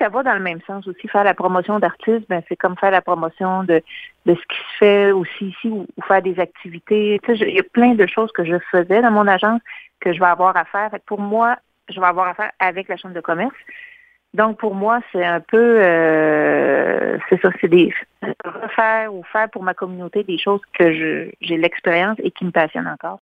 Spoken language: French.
ça va dans le même sens aussi. Faire la promotion d'artistes, ben, c'est comme faire la promotion de, de ce qui se fait aussi ici ou, faire des activités. Il y a plein de choses que je faisais dans mon agence que je vais avoir à faire. Pour moi, je vais avoir à faire avec la Chambre de commerce. Donc, pour moi, c'est un peu, euh, c'est ça, c'est des refaire ou faire pour ma communauté des choses que j'ai l'expérience et qui me passionnent encore.